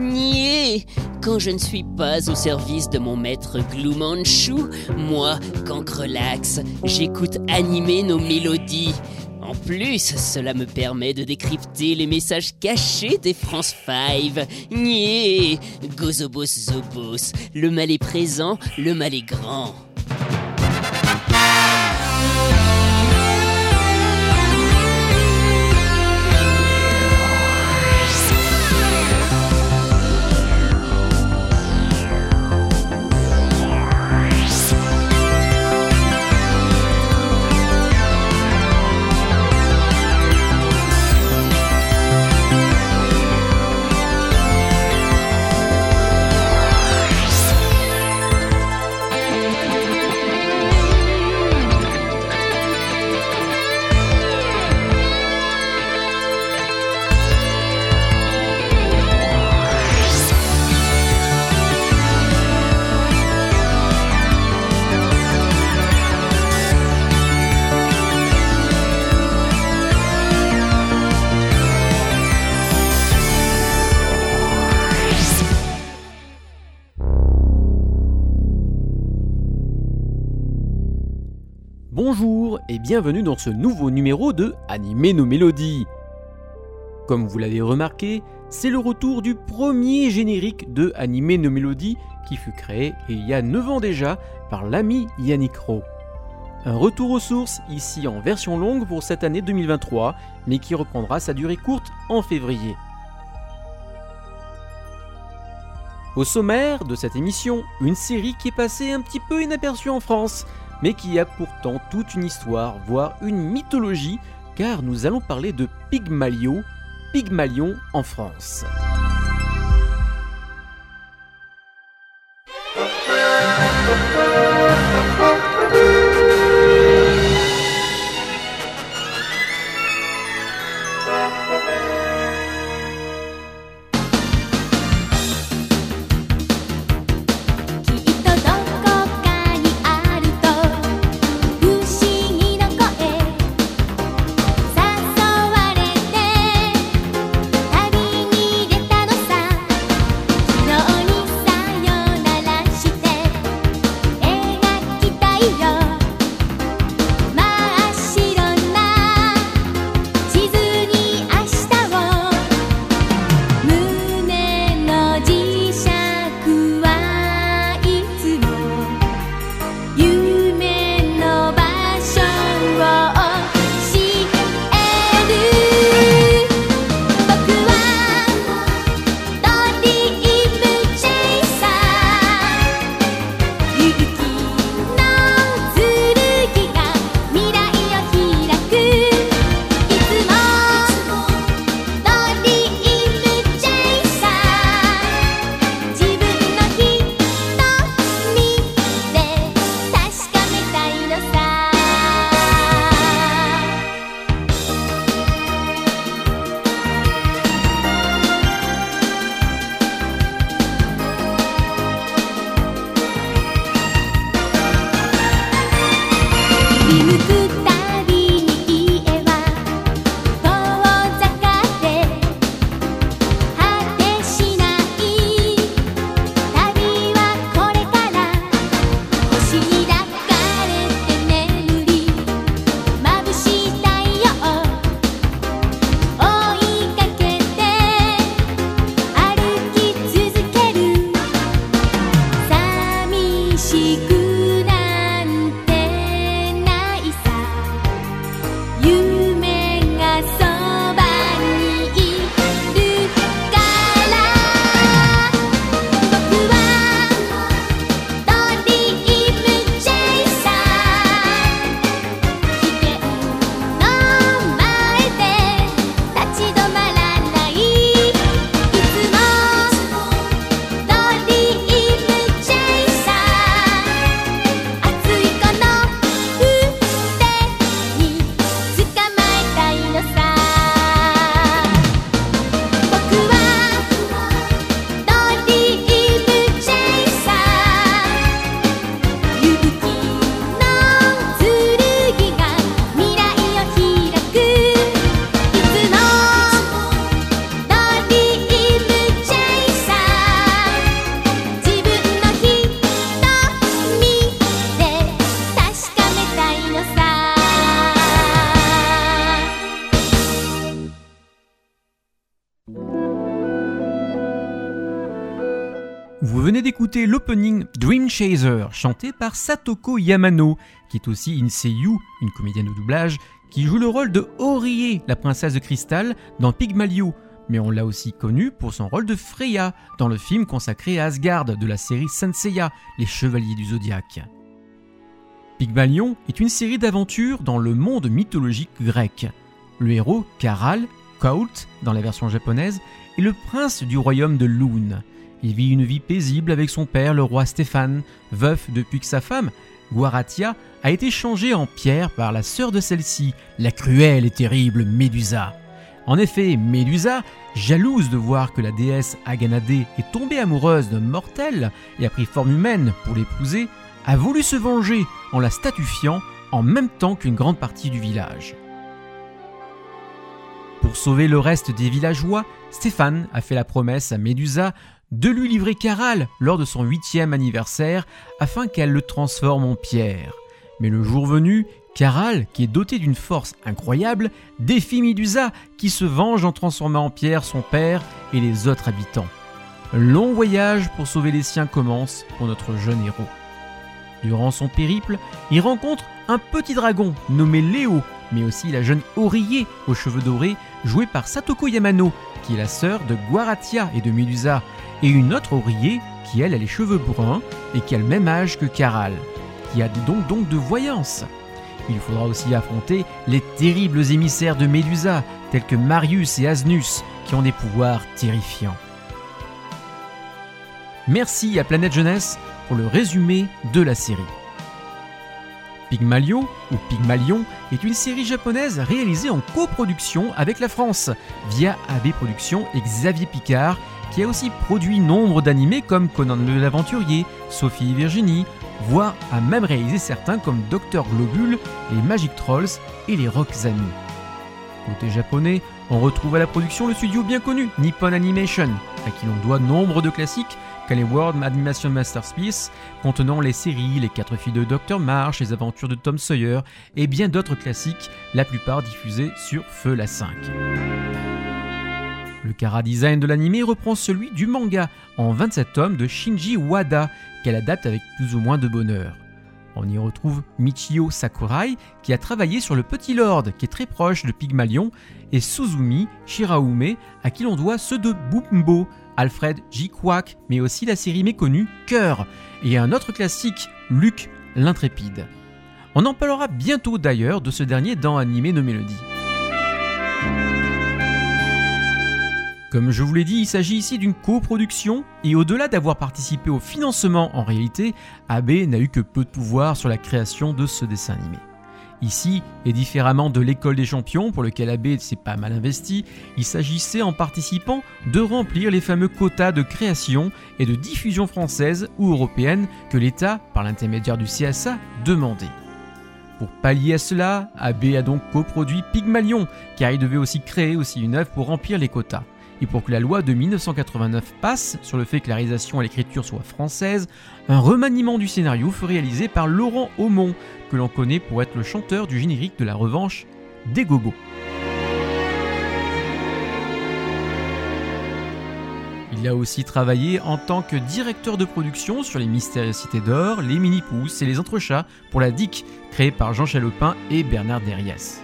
Nier Quand je ne suis pas au service de mon maître Gloomanchu, moi, relax, j'écoute animer nos mélodies. En plus, cela me permet de décrypter les messages cachés des France 5. Nier Gozobos Zobos, le mal est présent, le mal est grand. Bienvenue dans ce nouveau numéro de Animer nos mélodies. Comme vous l'avez remarqué, c'est le retour du premier générique de Animer nos mélodies qui fut créé il y a 9 ans déjà par l'ami Yannick Rowe. Un retour aux sources ici en version longue pour cette année 2023, mais qui reprendra sa durée courte en février. Au sommaire de cette émission, une série qui est passée un petit peu inaperçue en France, mais qui a pourtant toute une histoire, voire une mythologie, car nous allons parler de Pygmalion, Pygmalion en France. L'opening Dream Chaser, chanté par Satoko Yamano, qui est aussi une une comédienne de doublage, qui joue le rôle de Horie, la princesse de cristal, dans Pygmalion. Mais on l'a aussi connue pour son rôle de Freya, dans le film consacré à Asgard de la série Senseiya, Les Chevaliers du Zodiaque. Pygmalion est une série d'aventures dans le monde mythologique grec. Le héros, Karal, Kaut dans la version japonaise, est le prince du royaume de Loon. Il vit une vie paisible avec son père, le roi Stéphane, veuf depuis que sa femme, Guaratia, a été changée en pierre par la sœur de celle-ci, la cruelle et terrible Médusa. En effet, Médusa, jalouse de voir que la déesse Aganade est tombée amoureuse d'un mortel et a pris forme humaine pour l'épouser, a voulu se venger en la statufiant en même temps qu'une grande partie du village. Pour sauver le reste des villageois, Stéphane a fait la promesse à Médusa de lui livrer Caral lors de son huitième anniversaire afin qu'elle le transforme en pierre. Mais le jour venu, Caral, qui est doté d'une force incroyable, défie Médusa qui se venge en transformant en pierre son père et les autres habitants. long voyage pour sauver les siens commence pour notre jeune héros. Durant son périple, il rencontre un petit dragon nommé Léo, mais aussi la jeune Oreiller aux cheveux dorés, jouée par Satoko Yamano, qui est la sœur de Guaratia et de Medusa, et une autre Oreiller qui elle a les cheveux bruns et qui a le même âge que Caral, qui a des dons donc de voyance. Il faudra aussi affronter les terribles émissaires de Médusa, tels que Marius et Asnus, qui ont des pouvoirs terrifiants. Merci à Planète Jeunesse pour le résumé de la série. Pygmalion, ou Pygmalion, est une série japonaise réalisée en coproduction avec la France, via AB Productions et Xavier Picard, qui a aussi produit nombre d'animés comme Conan l'Aventurier, Sophie et Virginie, voire a même réalisé certains comme Dr Globule, les Magic Trolls et les Rock Amis. Côté japonais, on retrouve à la production le studio bien connu Nippon Animation, à qui l'on doit nombre de classiques les World Animation Masterpiece, contenant les séries Les Quatre filles de Dr. Marsh, Les aventures de Tom Sawyer et bien d'autres classiques, la plupart diffusés sur Feu la 5. Le cara design de l'anime reprend celui du manga en 27 tomes de Shinji Wada, qu'elle adapte avec plus ou moins de bonheur. On y retrouve Michio Sakurai qui a travaillé sur le Petit Lord qui est très proche de Pygmalion et Suzumi Shiraume à qui l'on doit ceux de Bumbo Alfred J. Quack, mais aussi la série méconnue Cœur, et un autre classique, Luc l'Intrépide. On en parlera bientôt d'ailleurs de ce dernier dans Animé nos Mélodies. Comme je vous l'ai dit, il s'agit ici d'une coproduction, et au-delà d'avoir participé au financement en réalité, AB n'a eu que peu de pouvoir sur la création de ce dessin animé. Ici, et différemment de l'école des champions pour lequel AB s'est pas mal investi, il s'agissait en participant de remplir les fameux quotas de création et de diffusion française ou européenne que l'État, par l'intermédiaire du CSA, demandait. Pour pallier à cela, AB a donc coproduit Pygmalion, car il devait aussi créer aussi une œuvre pour remplir les quotas. Et pour que la loi de 1989 passe sur le fait que la réalisation et l'écriture soient françaises, un remaniement du scénario fut réalisé par Laurent Aumont, que l'on connaît pour être le chanteur du générique de la revanche des Gobos. Il a aussi travaillé en tant que directeur de production sur les Mystérieuses Cités d'Or, les Mini-Pousses et les Entrechats pour la DIC, créée par Jean Chalopin et Bernard Derriès.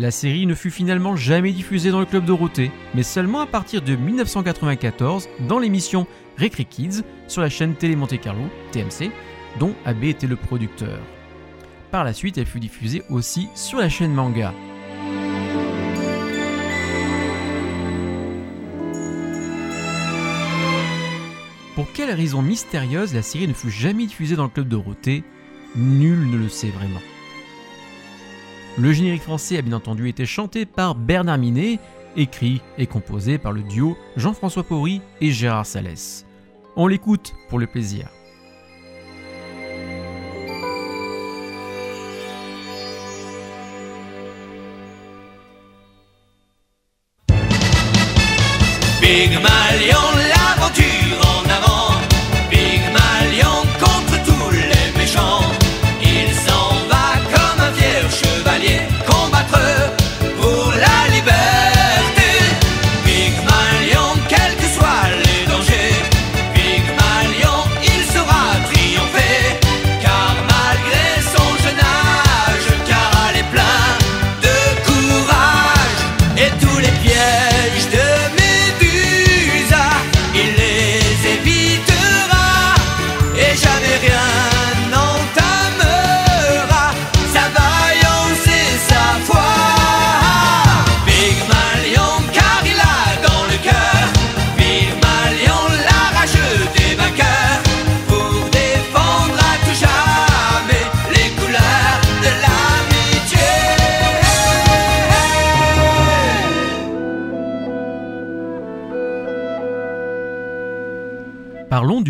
La série ne fut finalement jamais diffusée dans le club Dorothée, mais seulement à partir de 1994 dans l'émission Recre Kids sur la chaîne Télé Monte Carlo, TMC, dont AB était le producteur. Par la suite, elle fut diffusée aussi sur la chaîne Manga. Pour quelle raison mystérieuse la série ne fut jamais diffusée dans le club Dorothée, nul ne le sait vraiment. Le générique français a bien entendu été chanté par Bernard Minet, écrit et composé par le duo Jean-François Paury et Gérard Salès. On l'écoute pour le plaisir. pour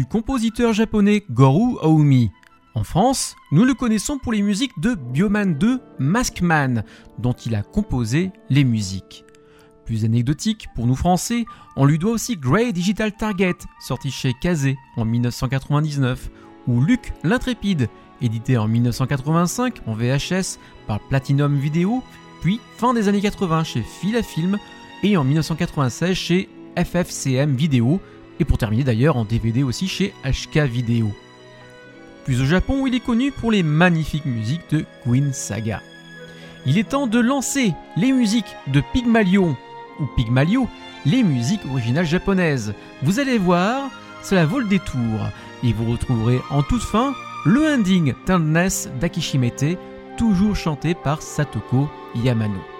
compositeur japonais Goru Aomi. En France, nous le connaissons pour les musiques de Bioman 2 Maskman, dont il a composé les musiques. Plus anecdotique, pour nous français, on lui doit aussi Grey Digital Target, sorti chez Kazé en 1999, ou Luc l'Intrépide, édité en 1985 en VHS par Platinum Video, puis fin des années 80 chez Filafilm et en 1996 chez FFCM Video, et pour terminer d'ailleurs en DVD aussi chez HK Video. Puis au Japon où il est connu pour les magnifiques musiques de Queen Saga. Il est temps de lancer les musiques de Pygmalion ou Pygmalio, les musiques originales japonaises. Vous allez voir, cela vaut le détour. Et vous retrouverez en toute fin le ending Tenderness d'Akishimete, toujours chanté par Satoko Yamano.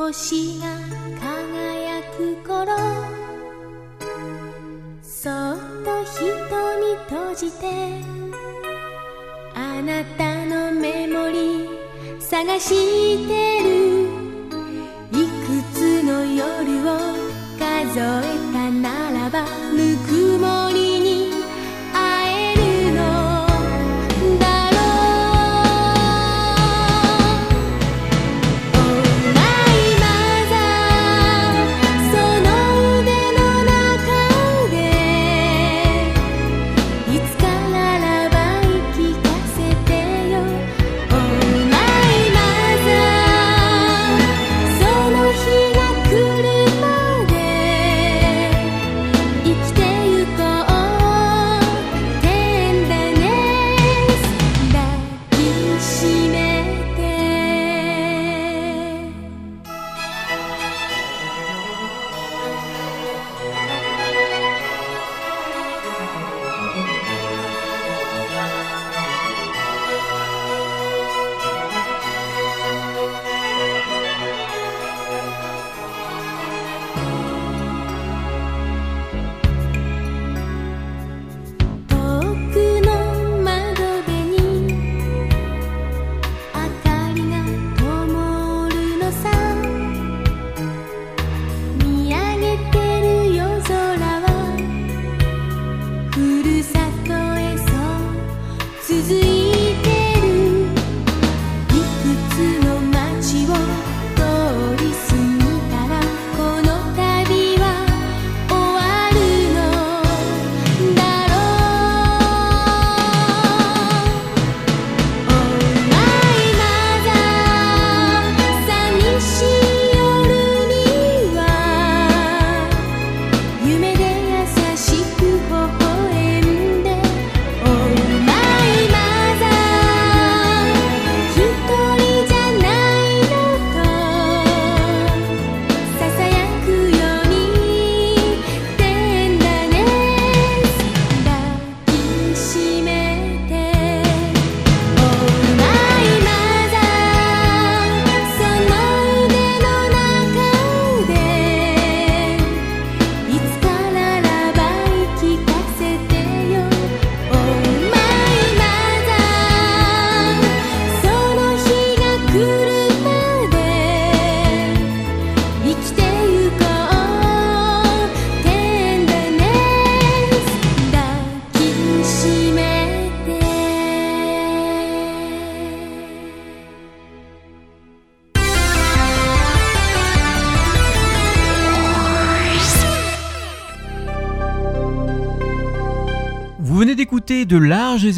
星が輝く頃そっと瞳閉じてあなたのメモリー探してる。いくつの夜を数え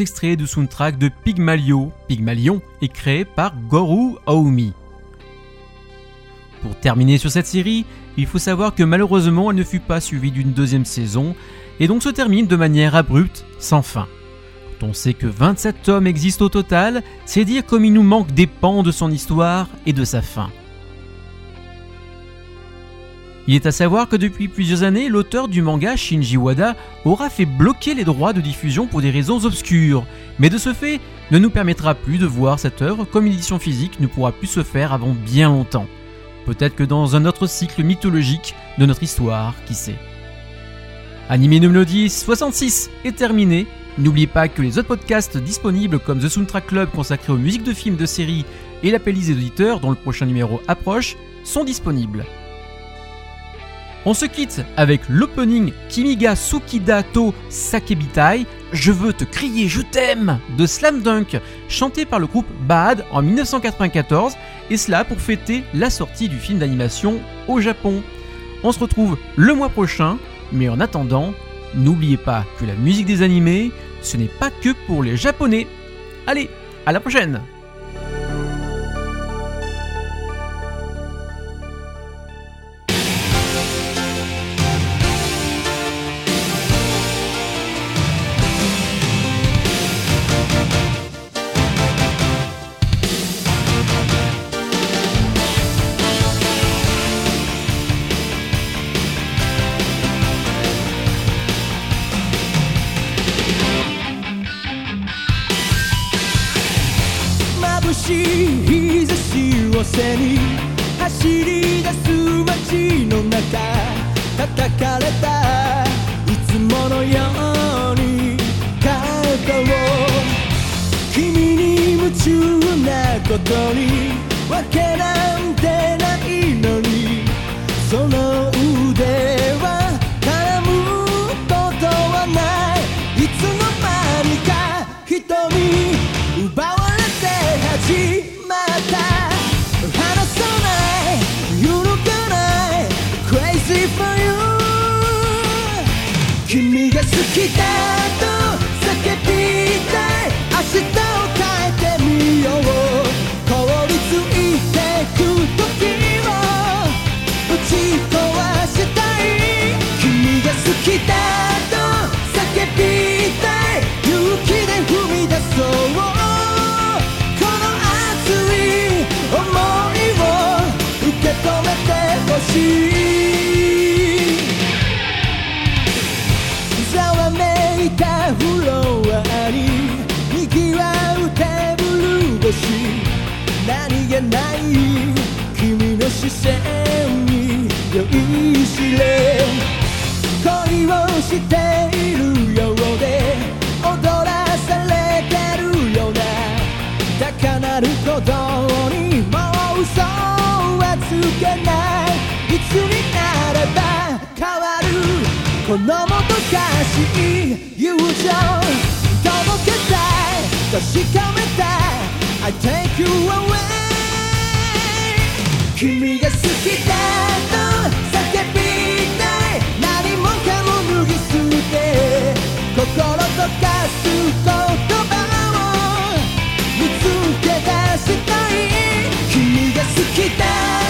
extraits du soundtrack de Pygmalion. Pygmalion est créé par Goru Aomi. Pour terminer sur cette série, il faut savoir que malheureusement elle ne fut pas suivie d'une deuxième saison et donc se termine de manière abrupte, sans fin. Quand on sait que 27 tomes existent au total, c'est dire comme il nous manque des pans de son histoire et de sa fin. Il est à savoir que depuis plusieurs années, l'auteur du manga Shinji Wada aura fait bloquer les droits de diffusion pour des raisons obscures, mais de ce fait ne nous permettra plus de voir cette œuvre comme une édition physique ne pourra plus se faire avant bien longtemps. Peut-être que dans un autre cycle mythologique de notre histoire, qui sait. Animé No Melody 66 est terminé. N'oubliez pas que les autres podcasts disponibles comme The Soundtrack Club consacré aux musiques de films, de séries et l'appel des auditeurs dont le prochain numéro approche sont disponibles. On se quitte avec l'opening Kimiga Tsukida to Sakebitai, Je veux te crier, je t'aime de Slam Dunk, chanté par le groupe Bad en 1994, et cela pour fêter la sortie du film d'animation au Japon. On se retrouve le mois prochain, mais en attendant, n'oubliez pas que la musique des animés, ce n'est pas que pour les Japonais. Allez, à la prochaine ことに ざわめいたフロアに賑わうテー。ブル越し何気ない君の視線に酔いしれ恋をしているようで踊らされてるような高鳴る鼓動ば変わるこのもどかしい友情届けたい確かめたい I take you away 君が好きだと叫びたい。何もかも脱ぎ捨て心溶かす言葉を見つけ出したい。君が好きだ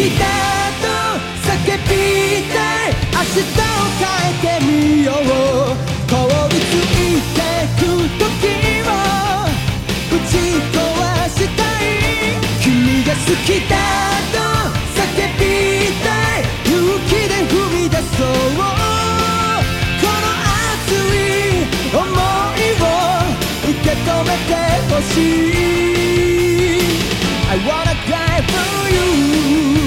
来だと叫びたい明日を変えてみよう凍りついてく時を打ち壊したい君が好きだと叫びたい勇気で踏み出そうこの熱い思いを受け止めてほしい I wanna die for you